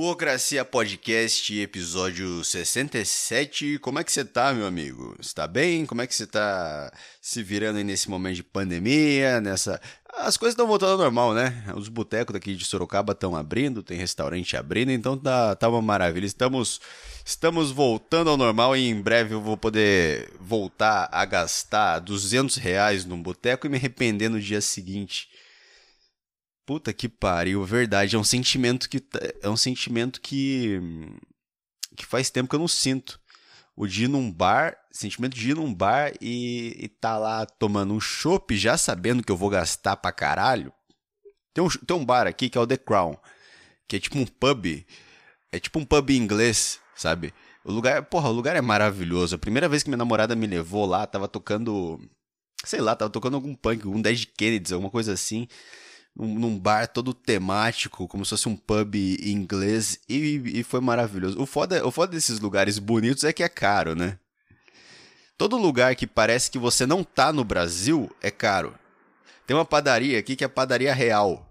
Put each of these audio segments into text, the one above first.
Burocracia Podcast, episódio 67. Como é que você tá, meu amigo? Está bem? Como é que você tá se virando aí nesse momento de pandemia, nessa... As coisas estão voltando ao normal, né? Os botecos daqui de Sorocaba estão abrindo, tem restaurante abrindo, então tá, tá uma maravilha. Estamos, estamos voltando ao normal e em breve eu vou poder voltar a gastar 200 reais num boteco e me arrepender no dia seguinte. Puta que pariu, verdade. É um sentimento que. tá- É um sentimento que. que faz tempo que eu não sinto. O de ir num bar, sentimento de ir num bar e, e tá lá tomando um chopp, já sabendo que eu vou gastar pra caralho. Tem um, tem um bar aqui que é o The Crown, que é tipo um pub. É tipo um pub inglês, sabe? O lugar, porra, o lugar é maravilhoso. A primeira vez que minha namorada me levou lá, tava tocando. Sei lá, tava tocando algum punk, algum Dead Kennedys, alguma coisa assim num, bar todo temático, como se fosse um pub inglês, e, e foi maravilhoso. O foda, o foda desses lugares bonitos é que é caro, né? Todo lugar que parece que você não tá no Brasil é caro. Tem uma padaria aqui que é a Padaria Real,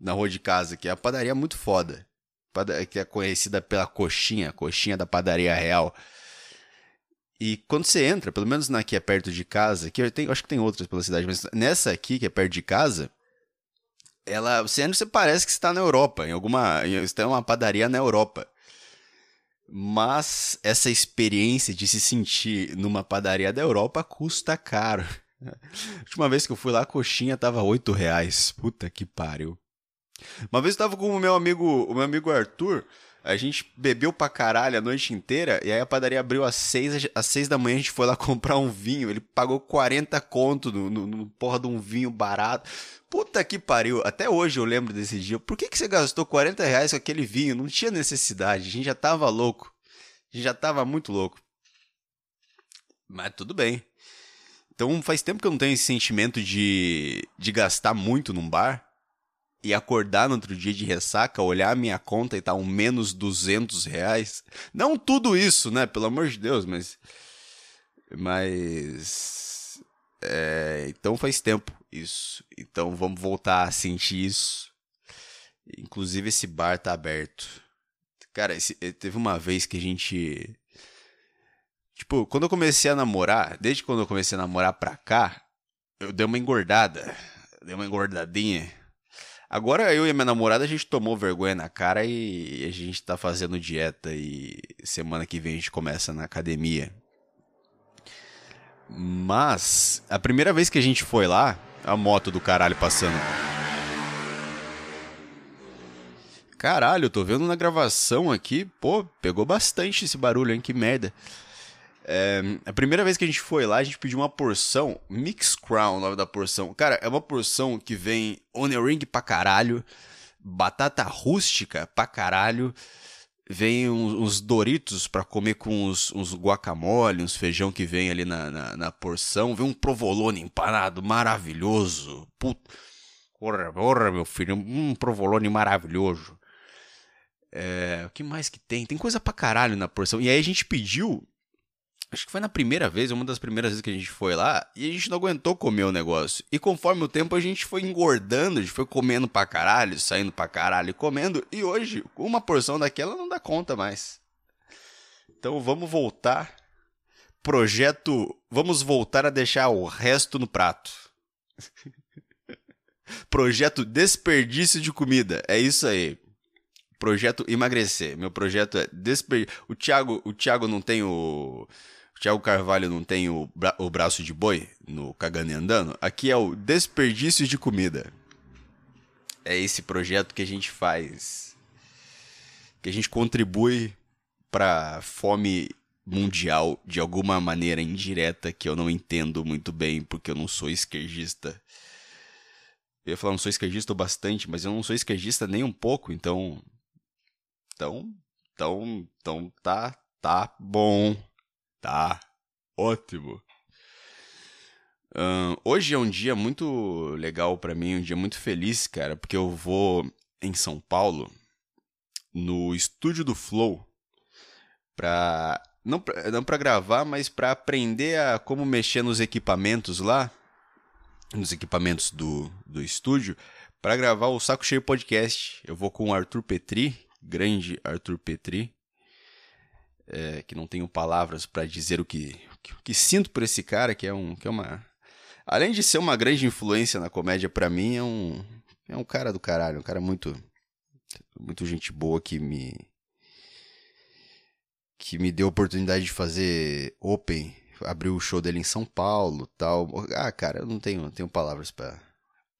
na rua de casa, que é a padaria muito foda. Que é conhecida pela coxinha, coxinha da Padaria Real. E quando você entra, pelo menos na que é perto de casa, que eu tenho, acho que tem outras pela cidade, mas nessa aqui, que é perto de casa, ela, você parece que está na Europa, em alguma, está em uma padaria na Europa. Mas essa experiência de se sentir numa padaria da Europa custa caro. A última vez que eu fui lá, a coxinha tava 8 reais. Puta que pariu. Uma vez eu tava com o meu amigo, o meu amigo Arthur, a gente bebeu pra caralho a noite inteira, e aí a padaria abriu às 6, às seis da manhã, a gente foi lá comprar um vinho, ele pagou 40 conto no, no, no porra de um vinho barato. Puta que pariu, até hoje eu lembro desse dia. Por que, que você gastou 40 reais com aquele vinho? Não tinha necessidade, a gente já tava louco. A gente já tava muito louco. Mas tudo bem. Então faz tempo que eu não tenho esse sentimento de, de gastar muito num bar e acordar no outro dia de ressaca, olhar a minha conta e tá um menos 200 reais. Não tudo isso, né? Pelo amor de Deus, mas. Mas. É, então faz tempo isso. Então vamos voltar a sentir isso. Inclusive esse bar tá aberto. Cara, esse- eh, teve uma vez que a gente. Tipo, quando eu comecei a namorar, desde quando eu comecei a namorar pra cá, eu dei uma engordada. Dei uma engordadinha. Agora eu e minha namorada a gente tomou vergonha na cara e a gente tá fazendo dieta e semana que vem a gente começa na academia. Mas a primeira vez que a gente foi lá, a moto do caralho passando. Caralho, tô vendo na gravação aqui, pô, pegou bastante esse barulho, hein? Que merda. É, a primeira vez que a gente foi lá, a gente pediu uma porção, Mix Crown, o nome da porção. Cara, é uma porção que vem onion ring pra caralho, batata rústica pra caralho, vem uns, uns Doritos pra comer com uns, uns guacamole, uns feijão que vem ali na, na, na porção, vem um provolone empanado maravilhoso. Puta, porra, porra, meu filho, um provolone maravilhoso. É, o que mais que tem? Tem coisa pra caralho na porção. E aí a gente pediu Acho que foi na primeira vez, uma das primeiras vezes que a gente foi lá, e a gente não aguentou comer o negócio. E conforme o tempo a gente foi engordando, a gente foi comendo pra caralho, saindo pra caralho e comendo, e hoje uma porção daquela não dá conta mais. Então vamos voltar. Projeto. Vamos voltar a deixar o resto no prato. Projeto desperdício de comida. É isso aí. Projeto emagrecer. Meu projeto é desperdício. O Thiago, o Thiago não tem o. O Thiago Carvalho não tem o, bra- o braço de boi no Cagando e Andando. Aqui é o desperdício de comida. É esse projeto que a gente faz. Que a gente contribui pra fome mundial de alguma maneira indireta que eu não entendo muito bem porque eu não sou esquerdista. Eu ia falar, não sou esquerdista bastante, mas eu não sou esquerdista nem um pouco, então. Então. Então. Então tá. Tá bom. Tá. Ótimo. Ahn, hoje é um dia muito legal pra mim, um dia muito feliz, cara, porque eu vou em São Paulo, no estúdio do Flow, pra. Não pra, não pra gravar, mas pra aprender a como mexer nos equipamentos lá, nos equipamentos do, do estúdio, pra gravar o Saco Cheio Podcast. Eu vou com o Arthur Petri, grande Arthur Petri, é, que não tenho palavras para dizer o que, que, que, sinto por esse cara, que é um que é uma além de ser uma grande influência na comédia para mim, é um é um cara do caralho, um cara muito muito gente boa que me que me deu a oportunidade de fazer open, abriu o show dele em São Paulo, tal. Ah, cara, eu não tenho, tenho palavras para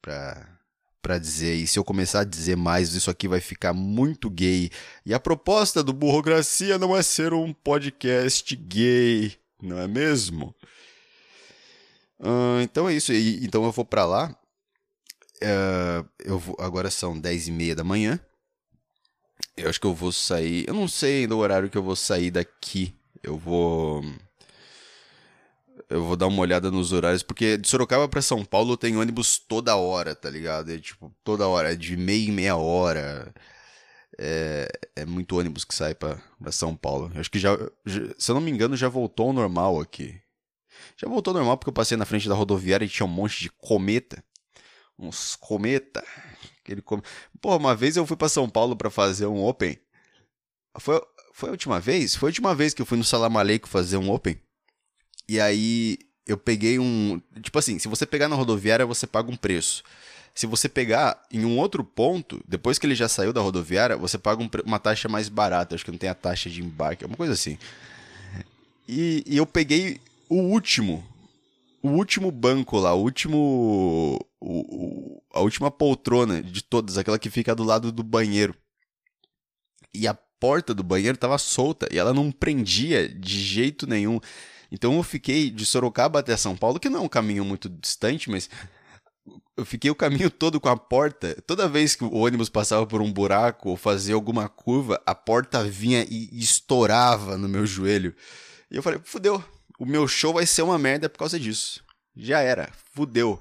para para dizer. E se eu começar a dizer mais, isso aqui vai ficar muito gay. E a proposta do Burrocracia não é ser um podcast gay, não é mesmo? Uh, então é isso. E, então eu vou para lá. Uh, eu vou, agora são 10 e meia da manhã. Eu acho que eu vou sair. Eu não sei ainda o horário que eu vou sair daqui. Eu vou eu vou dar uma olhada nos horários, porque de Sorocaba para São Paulo tem ônibus toda hora, tá ligado? É tipo, toda hora, é de meia em meia hora. É, é muito ônibus que sai pra São Paulo. Eu acho que já, já, se eu não me engano, já voltou ao normal aqui. Já voltou ao normal porque eu passei na frente da rodoviária e tinha um monte de cometa. Uns cometa. Aquele com... Pô, uma vez eu fui para São Paulo para fazer um Open. Foi, foi a última vez? Foi a última vez que eu fui no Salamaleico fazer um Open. E aí eu peguei um. Tipo assim, se você pegar na rodoviária, você paga um preço. Se você pegar em um outro ponto, depois que ele já saiu da rodoviária, você paga um, uma taxa mais barata. Acho que não tem a taxa de embarque, uma coisa assim. E, e eu peguei o último. O último banco lá, o último. O, o, a última poltrona de todas, aquela que fica do lado do banheiro. E a porta do banheiro tava solta e ela não prendia de jeito nenhum. Então eu fiquei de Sorocaba até São Paulo, que não é um caminho muito distante, mas eu fiquei o caminho todo com a porta. Toda vez que o ônibus passava por um buraco ou fazia alguma curva, a porta vinha e estourava no meu joelho. E eu falei, fudeu, o meu show vai ser uma merda por causa disso. Já era, fudeu.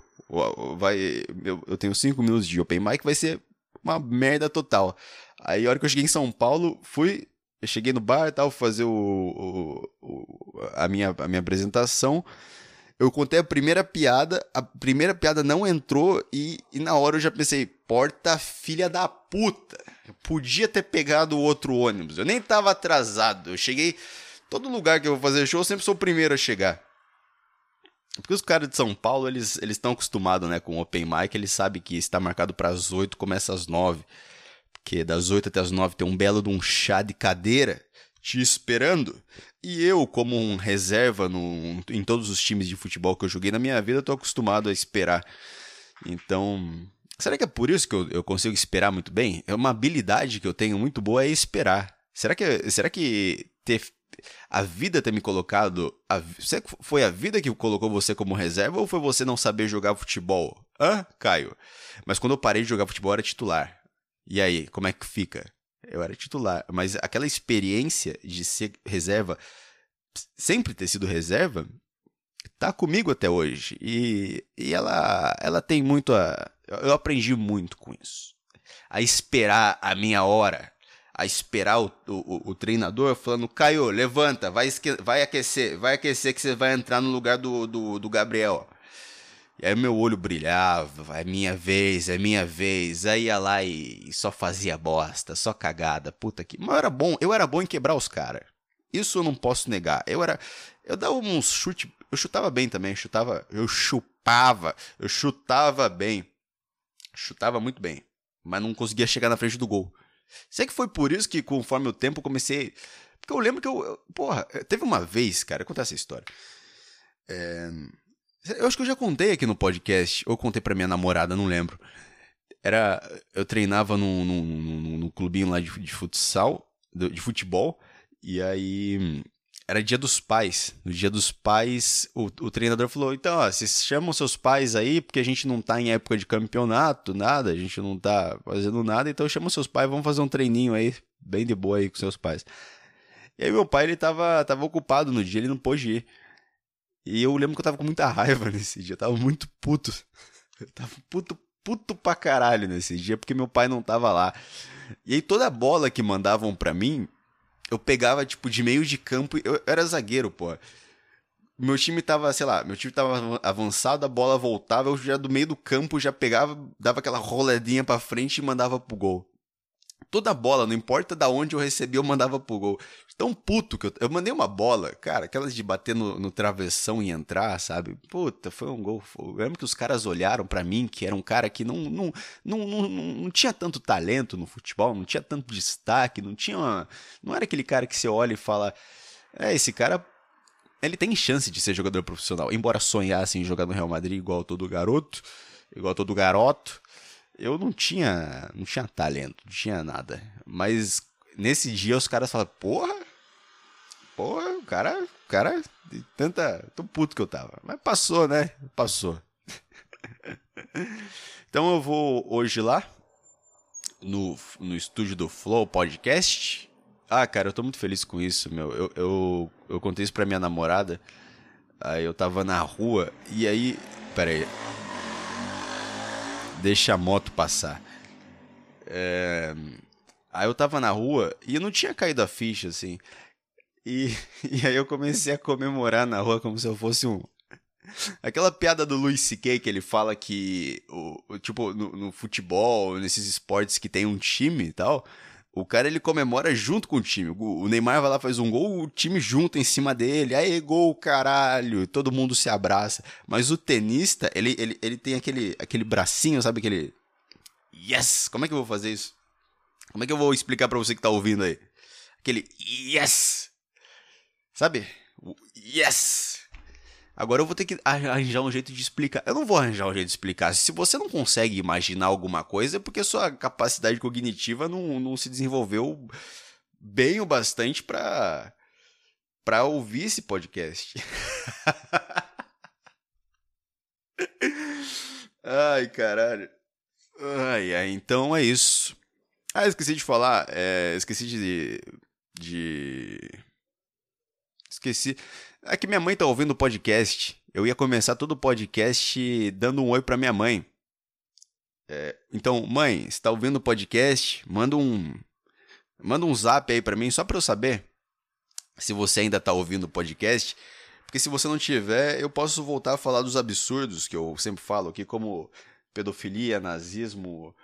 Vai, eu, eu tenho cinco minutos de open mic, vai ser uma merda total. Aí a hora que eu cheguei em São Paulo, fui eu cheguei no bar e tal, fazer o, o, o, a, minha, a minha apresentação. Eu contei a primeira piada, a primeira piada não entrou e, e na hora eu já pensei, porta filha da puta. Eu podia ter pegado outro ônibus. Eu nem tava atrasado. Eu cheguei. Todo lugar que eu vou fazer show, eu sempre sou o primeiro a chegar. Porque os caras de São Paulo, eles estão acostumados né, com o open mic, eles sabem que está marcado para as 8, começa às 9 que das 8 até as 9 tem um belo de um chá de cadeira te esperando. E eu, como um reserva no, em todos os times de futebol que eu joguei na minha vida, estou acostumado a esperar. Então, será que é por isso que eu, eu, consigo esperar muito bem? É uma habilidade que eu tenho muito boa é esperar. Será que, será que ter, a vida ter me colocado. A, foi a vida que colocou você como reserva ou foi você não saber jogar futebol? Hã, Caio? Mas quando eu parei de jogar futebol, era titular. E aí, como é que fica? Eu era titular, mas aquela experiência de ser reserva, sempre ter sido reserva, tá comigo até hoje. E, e ela, ela tem muito a. Eu aprendi muito com isso. A esperar a minha hora. A esperar o, o, o treinador falando: Caio, levanta, vai, vai aquecer, vai aquecer que você vai entrar no lugar do, do, do Gabriel. E aí meu olho brilhava, é minha vez, é minha vez. Aí ia lá e só fazia bosta, só cagada, puta que. Mas eu era bom, eu era bom em quebrar os caras. Isso eu não posso negar. Eu era. Eu dava uns chute. Eu chutava bem também, chutava. Eu chupava, eu chutava bem. Chutava muito bem. Mas não conseguia chegar na frente do gol. Sei que foi por isso que, conforme o tempo, comecei. Porque eu lembro que eu. eu porra, teve uma vez, cara, contar essa história. É eu acho que eu já contei aqui no podcast, ou contei pra minha namorada, não lembro. Era. Eu treinava num, num, num, num clubinho lá de, de futsal, de futebol, e aí. Era dia dos pais. No dia dos pais, o, o treinador falou: então, ó, vocês chamam seus pais aí, porque a gente não tá em época de campeonato, nada, a gente não tá fazendo nada, então chama seus pais, vamos fazer um treininho aí, bem de boa aí com seus pais. E aí meu pai, ele tava, tava ocupado no dia, ele não pôde ir. E eu lembro que eu tava com muita raiva nesse dia, eu tava muito puto. Eu tava puto, puto pra caralho nesse dia, porque meu pai não tava lá. E aí toda a bola que mandavam pra mim, eu pegava, tipo, de meio de campo, eu, eu era zagueiro, pô. Meu time tava, sei lá, meu time tava avançado, a bola voltava, eu já do meio do campo já pegava, dava aquela roladinha pra frente e mandava pro gol. Toda bola, não importa da onde eu recebi, eu mandava pro gol. Tão puto que eu. Eu mandei uma bola, cara, aquelas de bater no, no travessão e entrar, sabe? Puta, foi um gol. Eu lembro que os caras olharam para mim, que era um cara que não não, não, não, não, tinha tanto talento no futebol, não tinha tanto destaque, não tinha. Uma, não era aquele cara que você olha e fala. É, esse cara. Ele tem chance de ser jogador profissional. Embora sonhasse em jogar no Real Madrid igual todo garoto, igual todo garoto eu não tinha, não tinha talento, não tinha nada. Mas nesse dia os caras falaram, porra, porra, o cara, o cara, tanta, tão puto que eu tava. Mas passou, né? Passou. então eu vou hoje lá no, no estúdio do Flow Podcast. Ah, cara, eu tô muito feliz com isso, meu. Eu, eu, eu contei isso pra minha namorada. Aí eu tava na rua e aí. Pera aí deixa a moto passar. É... Aí eu tava na rua e eu não tinha caído a ficha, assim. E, e aí eu comecei a comemorar na rua como se eu fosse um. Aquela piada do Luis C.K. que ele fala que, o, o tipo, no, no, futebol, nesses esportes que tem um time e tal, o cara ele comemora junto com o time. O, Neymar vai lá, faz um gol, o time junto em cima dele, aí gol, caralho, todo mundo se abraça. Mas o tenista, ele, ele, ele tem aquele, aquele bracinho, sabe aquele. Yes! Como é que eu vou fazer isso? Como é que eu vou explicar para você que tá ouvindo aí? Aquele yes! Sabe? Yes! Agora eu vou ter que arranjar um jeito de explicar. Eu não vou arranjar um jeito de explicar. Se você não consegue imaginar alguma coisa, é porque sua capacidade cognitiva não, não se desenvolveu bem o bastante para para ouvir esse podcast. ai, caralho. Ai, ai, então é isso. Ah, esqueci de falar. É, esqueci de, de. Esqueci. É que minha mãe tá ouvindo o podcast. Eu ia começar todo o podcast dando um oi pra minha mãe. É, então, mãe, se tá ouvindo o podcast, manda um. Manda um zap aí pra mim, só pra eu saber se você ainda tá ouvindo o podcast. Porque se você não tiver, eu posso voltar a falar dos absurdos que eu sempre falo aqui, como pedofilia, nazismo,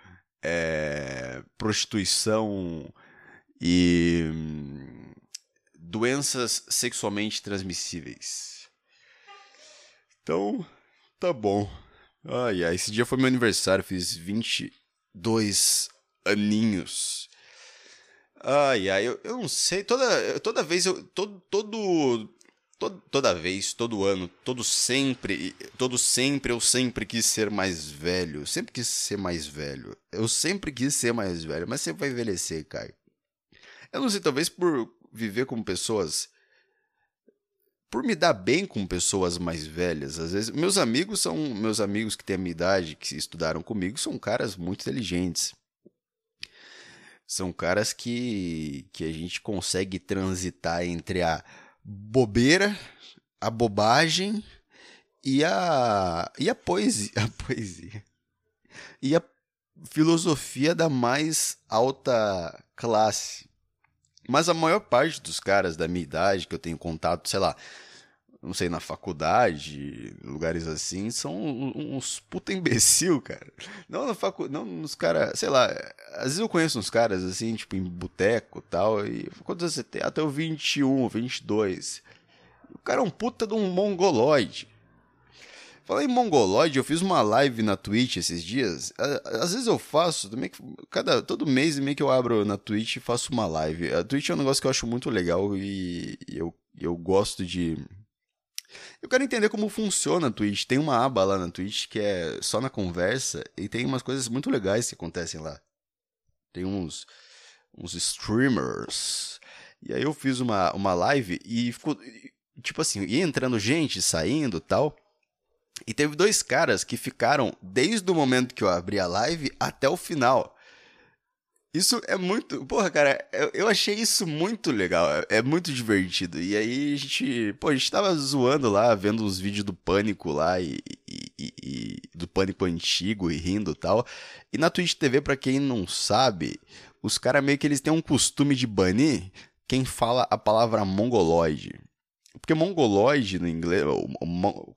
é, prostituição e hum, doenças sexualmente transmissíveis. Então, tá bom. Ai, ai, esse dia foi meu aniversário, fiz 22 aninhos. Ai, ai, eu, eu não sei, toda, toda vez eu. Todo, todo, todo, toda vez, todo ano, todo sempre, todo sempre, eu sempre quis ser mais velho. Sempre quis ser mais velho. Eu sempre quis ser mais velho, mas sempre vai envelhecer, Caio. Eu não sei, talvez por viver com pessoas. Por me dar bem com pessoas mais velhas, às vezes. Meus amigos são. Meus amigos que têm a minha idade, que estudaram comigo, são caras muito inteligentes. São caras que, que a gente consegue transitar entre a bobeira, a bobagem e a, e a poesia. A poesia. E a filosofia da mais alta classe. Mas a maior parte dos caras da minha idade que eu tenho contato, sei lá, não sei, na faculdade, lugares assim, são uns puta imbecil, cara. Não na facu, não nos caras, sei lá, às vezes eu conheço uns caras assim, tipo em boteco e tal, e quantos você tem? Até o 21, 22. O cara é um puta de um mongoloide. Falei em mongoloide, eu fiz uma live na Twitch esses dias. Às vezes eu faço, também cada todo mês meio que eu abro na Twitch e faço uma live. A Twitch é um negócio que eu acho muito legal e eu, eu gosto de eu quero entender como funciona a Twitch. Tem uma aba lá na Twitch que é só na conversa e tem umas coisas muito legais que acontecem lá. Tem uns uns streamers. E aí eu fiz uma, uma live e ficou tipo assim, ia entrando gente, saindo, tal. E teve dois caras que ficaram desde o momento que eu abri a live até o final. Isso é muito. Porra, cara, eu, achei isso muito legal. É, é, muito divertido. E aí a gente. Pô, a gente tava zoando lá, vendo os vídeos do pânico lá e, e, e do pânico antigo e rindo e tal. E na Twitch TV, pra quem não sabe, os caras meio que eles têm um costume de banir quem fala a palavra mongoloide. Porque mongoloide no inglês.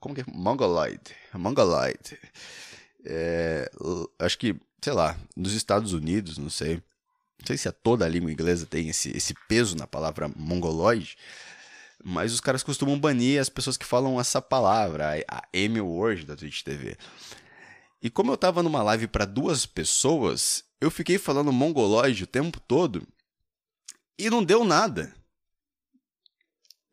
Como que é? Mongoloid. Mongoloid. É, acho que, sei lá, nos Estados Unidos, não sei. Não sei se é toda a língua inglesa tem esse, esse peso na palavra mongoloide, mas os caras costumam banir as pessoas que falam essa palavra, a M-word da Twitch TV. E como eu tava numa live para duas pessoas, eu fiquei falando mongoloide o tempo todo e não deu nada.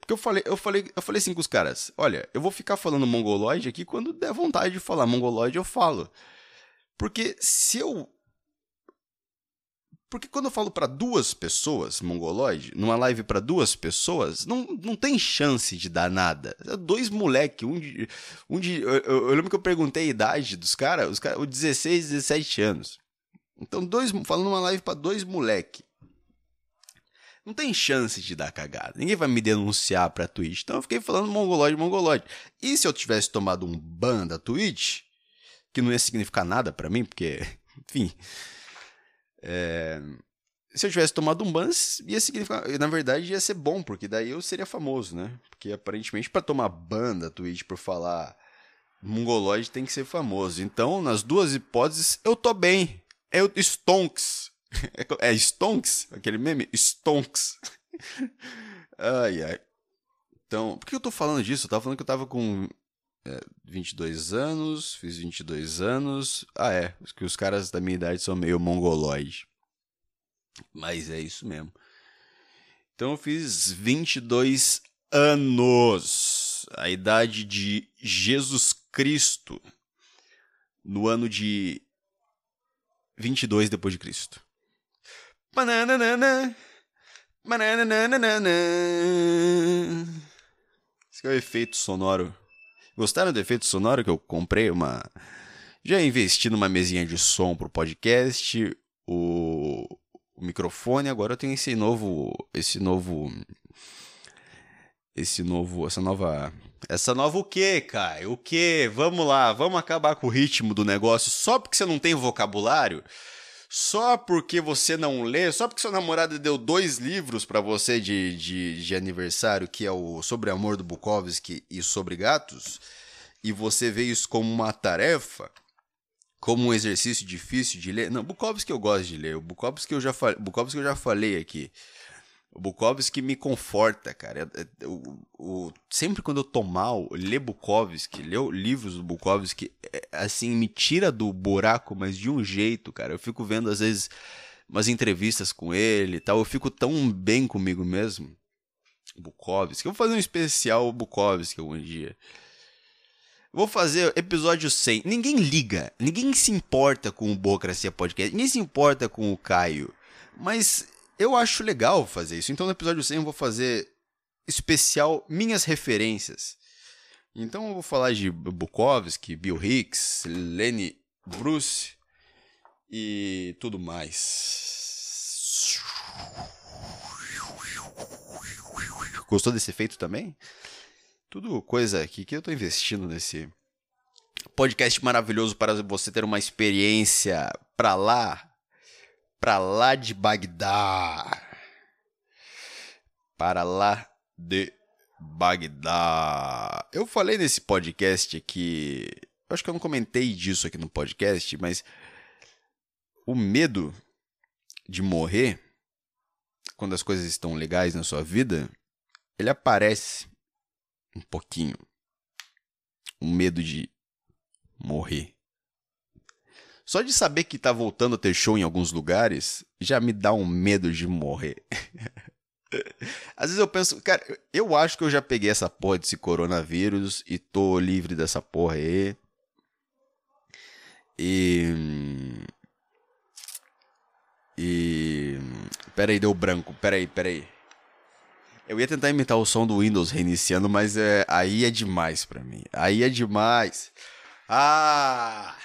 Porque eu falei, eu falei, eu falei assim com os caras: olha, eu vou ficar falando mongoloide aqui quando der vontade de falar mongoloide, eu falo. Porque se eu. Porque quando eu falo para duas pessoas mongoloide, numa live para duas pessoas, não, não tem chance de dar nada. Dois moleque, um de. Um de eu, eu, lembro que eu perguntei a idade dos caras, os caras, 16, 17 anos. Então, dois, falando uma live para dois moleque. Não tem chance de dar cagada. Ninguém vai me denunciar pra Twitch. Então eu fiquei falando mongoloide, mongoloide. E se eu tivesse tomado um ban da Twitch, que não ia significar nada para mim, porque, enfim. É... Se eu tivesse tomado um ban, ia significar. Na verdade, ia ser bom, porque daí eu seria famoso, né? Porque aparentemente, para tomar ban da Twitch por falar mongoloide, tem que ser famoso. Então, nas duas hipóteses, eu tô bem. Eu, Stonks. É, é Stonks? Aquele meme? Stonks. ai, ai. Então, por que eu tô falando disso? Eu tava falando que eu tava com é, 22 anos, fiz 22 anos. Ah, é. Que os caras da minha idade são meio mongoloide. Mas é isso mesmo. Então eu fiz 22 anos. A idade de Jesus Cristo. No ano de 22 depois de Cristo. Esse é o efeito sonoro. Gostaram do efeito sonoro que eu comprei uma já investi numa mesinha de som pro podcast, o, o microfone, agora eu tenho esse novo esse novo esse novo, essa nova essa nova o quê, Kai? O quê? Vamos lá, vamos acabar com o ritmo do negócio só porque você não tem vocabulário? Só porque você não lê, só porque sua namorada deu dois livros para você de, de, de, aniversário, que é o Sobre Amor do Bukowski e Sobre Gatos, e você vê isso como uma tarefa, como um exercício difícil de ler. Não, Bukowski eu gosto de ler, o Bukowski eu já, Bukowski eu já falei aqui. O Bukowski me conforta, cara. O, o, sempre quando eu tô mal, ler Bukowski, ler livros do Bukowski, é, assim, me tira do buraco, mas de um jeito, cara. Eu fico vendo, às vezes, umas entrevistas com ele e tal. Eu fico tão bem comigo mesmo. Bukowski. Eu vou fazer um especial Bukowski algum dia. Vou fazer episódio 100. Ninguém liga, ninguém se importa com o Burocracia Podcast, ninguém se importa com o Caio. Mas eu acho legal fazer isso. Então no episódio 100 eu vou fazer especial minhas referências. Então eu vou falar de Bukowski, Bill Hicks, Lenny Bruce e tudo mais. Gostou desse efeito também? Tudo coisa aqui que eu estou investindo nesse podcast maravilhoso para você ter uma experiência para lá para lá de Bagdá. Para lá de Bagdá. Eu falei nesse podcast aqui. Acho que eu não comentei disso aqui no podcast, mas o medo de morrer quando as coisas estão legais na sua vida, ele aparece um pouquinho. O medo de morrer. Só de saber que tá voltando a ter show em alguns lugares já me dá um medo de morrer. Às vezes eu penso, cara, eu acho que eu já peguei essa porra desse coronavírus e tô livre dessa porra aí. E. E. Pera aí, deu branco. Pera aí, pera aí. Eu ia tentar imitar o som do Windows reiniciando, mas é, aí é demais pra mim. Aí é demais. Ah!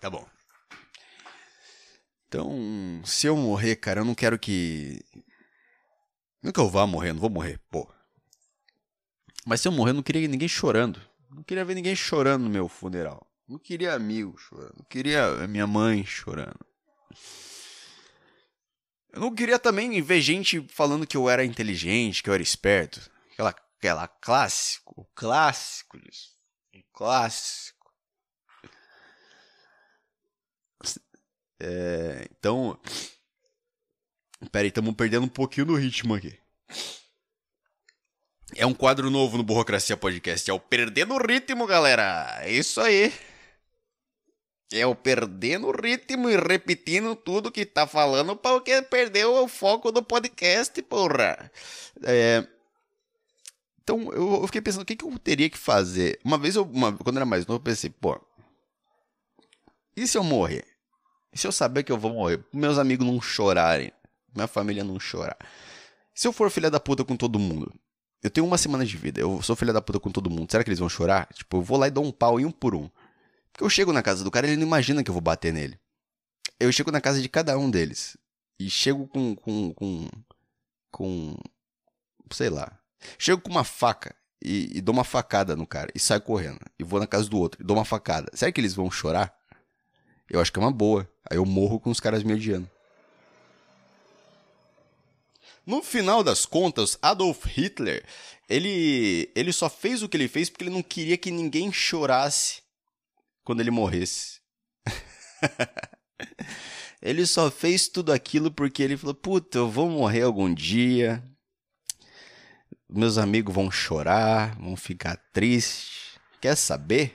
Tá bom. Então, se eu morrer, cara, eu não quero que. Que eu vá morrer, não vou morrer, pô. Mas se eu morrer, eu não queria ninguém chorando. Não queria ver ninguém chorando no meu funeral. Não queria amigo chorando. Não queria minha mãe chorando. Eu não queria também ver gente falando que eu era inteligente, que eu era esperto. Aquela, aquela clássico, o clássico disso. O clássico. É, então. Pera aí, estamos perdendo um pouquinho do ritmo aqui. É um quadro novo no Burocracia Podcast. É o Perdendo o Ritmo, galera. É isso aí. É o perdendo o ritmo e repetindo tudo que tá falando porque perdeu o foco do podcast, porra. É... Então eu, fiquei pensando o que, que eu teria que fazer. Uma vez, eu, uma, quando eu era mais novo, eu pensei, pô, e se eu morrer? E se eu saber que eu vou morrer? Meus amigos não chorarem, minha família não chorar. Se eu for filha da puta com todo mundo, eu tenho uma semana de vida, eu sou filha da puta com todo mundo, será que eles vão chorar? Tipo, eu vou lá e dou um pau em um por um. Porque eu chego na casa do cara ele não imagina que eu vou bater nele. Eu chego na casa de cada um deles. E chego com. com. com. com sei lá. Chego com uma faca e, e, dou uma facada no cara e saio correndo. E vou na casa do outro e dou uma facada. Será que eles vão chorar? Eu acho que é uma boa. Aí eu morro com os caras me odiando. No final das contas, Adolf Hitler, ele, ele só fez o que ele fez porque ele não queria que ninguém chorasse quando ele morresse. ele só fez tudo aquilo porque ele falou: Puta, eu vou morrer algum dia. Meus amigos vão chorar, vão ficar tristes. Quer saber?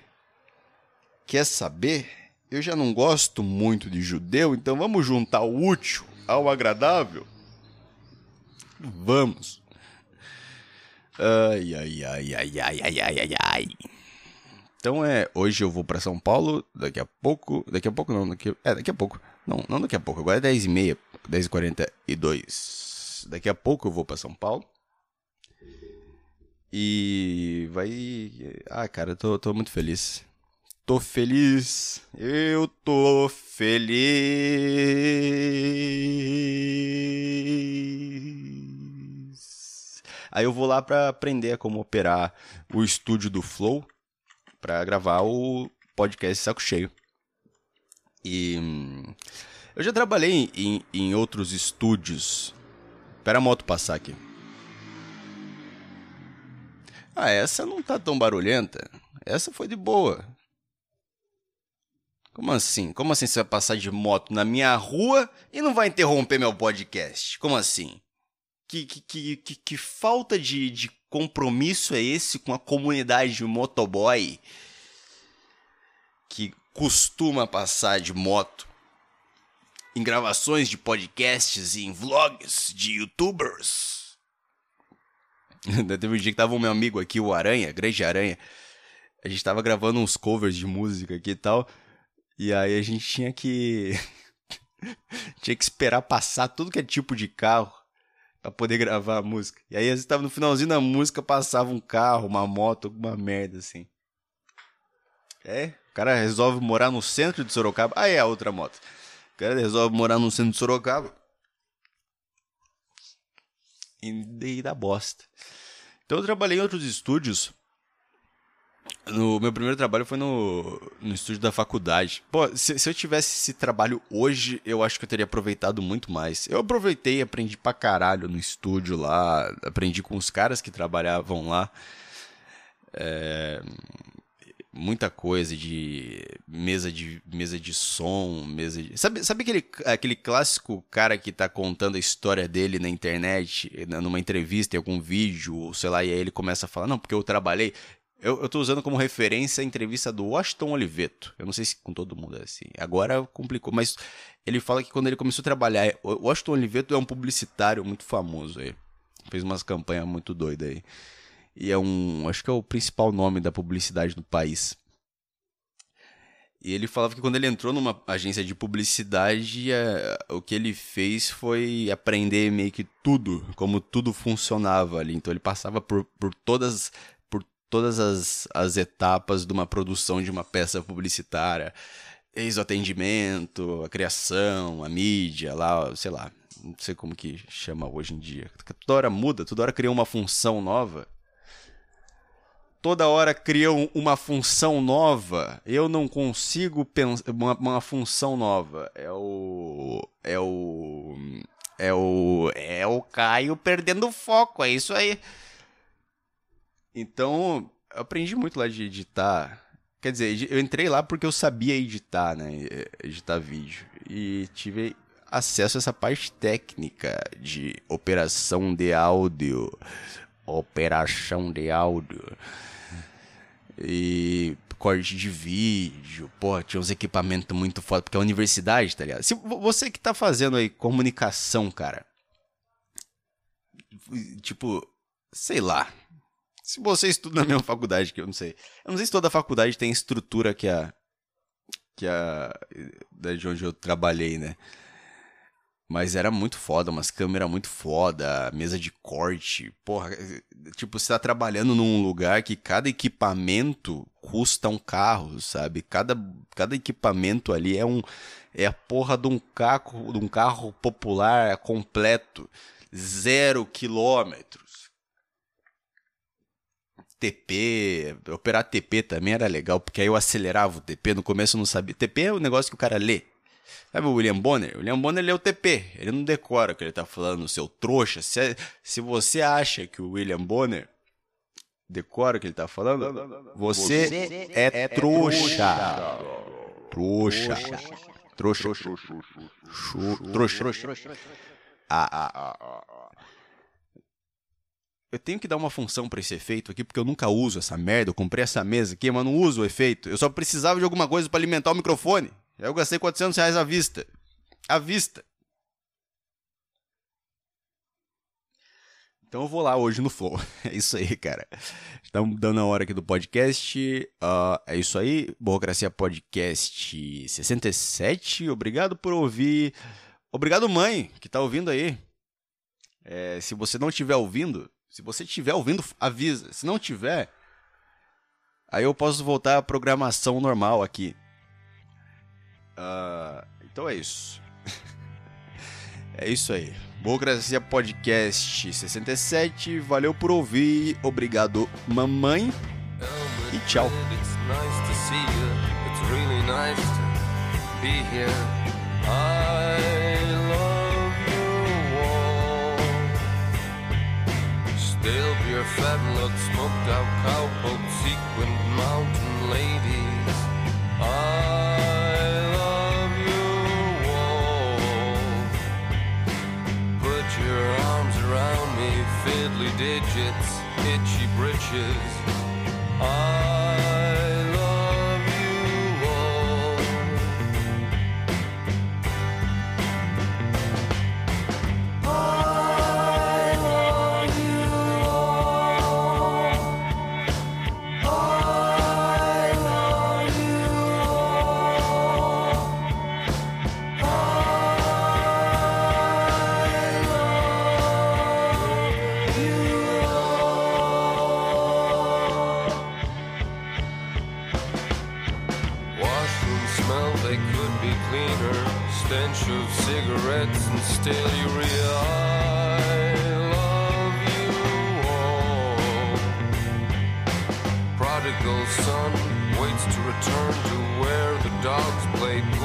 Quer saber? Eu já não gosto muito de judeu, então vamos juntar o útil ao agradável? Vamos. Ai, ai, ai, ai, ai, ai, ai, ai, ai. Então é, hoje eu vou para São Paulo, daqui a pouco, daqui a pouco não, daqui, é, daqui a pouco. Não, não daqui a pouco, agora é 10h30, 10h42. Daqui a pouco eu vou para São Paulo. E vai. Ah, cara, eu tô, tô muito feliz. Tô feliz. Eu tô feliz. Aí eu vou lá para aprender como operar o estúdio do Flow para gravar o podcast Saco Cheio. E hum, eu já trabalhei em, em outros estúdios. Espera a moto passar aqui. Ah, essa não tá tão barulhenta. Essa foi de boa. Como assim? Como assim você vai passar de moto na minha rua e não vai interromper meu podcast? Como assim? Que, que, que, que, falta de, de compromisso é esse com a comunidade motoboy que costuma passar de moto em gravações de podcasts e em vlogs de youtubers? Teve um dia que tava o meu amigo aqui, o Aranha, Grande Aranha. A gente tava gravando uns covers de música aqui e tal. E aí a gente tinha que. tinha que esperar passar tudo que é tipo de carro para poder gravar a música. E aí, vezes, tava no finalzinho da música, passava um carro, uma moto, alguma merda assim. É, o cara resolve morar no centro de Sorocaba. Ah, é a outra moto. O cara resolve morar no centro de Sorocaba. E daí bosta. Então eu trabalhei em outros estúdios no meu primeiro trabalho foi no, no estúdio da faculdade. Pô, se, se, eu tivesse esse trabalho hoje, eu acho que eu teria aproveitado muito mais. Eu aproveitei, aprendi pra caralho no estúdio lá, aprendi com os caras que trabalhavam lá. É, muita coisa de mesa de mesa de som, mesa de... Sabe, sabe aquele, aquele clássico cara que tá contando a história dele na internet, numa entrevista, em algum vídeo, ou sei lá, e aí ele começa a falar, não, porque eu trabalhei. Eu, tô usando como referência a entrevista do Washington Oliveto. Eu não sei se com todo mundo é assim. Agora complicou, mas ele fala que quando ele começou a trabalhar. O Washington Oliveto é um publicitário muito famoso aí. Fez umas campanhas muito doidas aí. E é um. Acho que é o principal nome da publicidade do país. E ele falava que quando ele entrou numa agência de publicidade, é, o que ele fez foi aprender meio que tudo, como tudo funcionava ali. Então ele passava por, por todas todas as, as etapas de uma produção de uma peça publicitária. Eis o atendimento, a criação, a mídia, lá, sei lá, não sei como que chama hoje em dia. Toda hora muda, toda hora cria uma função nova. Toda hora criam uma função nova. Eu não consigo pensar uma, uma função nova. É o é o é o é o Caio perdendo foco, é isso aí. Então, eu aprendi muito lá de editar. Quer dizer, eu entrei lá porque eu sabia editar, né? Editar vídeo. E tive acesso a essa parte técnica de operação de áudio. Operação de áudio. E corte de vídeo, pô, tinha uns equipamentos muito foda, porque é universidade, tá ligado? Se você que tá fazendo aí comunicação, cara, tipo, sei lá, se você estuda na mesma faculdade que eu não sei, eu não sei se toda faculdade tem estrutura que a que a de onde eu trabalhei, né? Mas era muito foda, umas câmeras muito foda, mesa de corte. Porra, tipo, você tá trabalhando num lugar que cada equipamento custa um carro, sabe? Cada, cada equipamento ali é um é a porra de um carro, de um carro popular completo. Zero quilômetros. TP, operar TP também era legal, porque aí eu acelerava o TP, no começo eu não sabia. TP é o negócio que o cara lê. Sabe o William Bonner? O William Bonner lê o TP, ele não decora o que ele tá falando, seu trouxa. Se, é, se você acha que o William Bonner decora o que ele tá falando, você, você é, é, trouxa. Trouxa. Trouxa. Trouxa. Trouxa. Ah, ah, ah, ah. Eu tenho que dar uma função para esse efeito aqui, porque eu nunca uso essa merda. Eu comprei essa mesa aqui, mas não uso o efeito. Eu só precisava de alguma coisa para alimentar o microfone. Eu gastei 400 reais à vista. À vista. Então eu vou lá hoje no Flow. É isso aí, cara. Estamos dando a hora aqui do podcast. Uh, é isso aí. Burocracia Podcast 67. Obrigado por ouvir. Obrigado, mãe, que tá ouvindo aí. É, se você não estiver ouvindo, se você estiver ouvindo, avisa. Se não tiver, aí eu posso voltar à programação normal aqui. Uh, então é isso. é isso aí. Burocracia Podcast 67. Valeu por ouvir. Obrigado, mamãe. E tchau. Still Dalebir, fat lug, smoked out cowpoke, sequined mountain ladies. I love your wall. Put your arms around me, fiddly digits, itchy britches. I return to where the dogs play pool.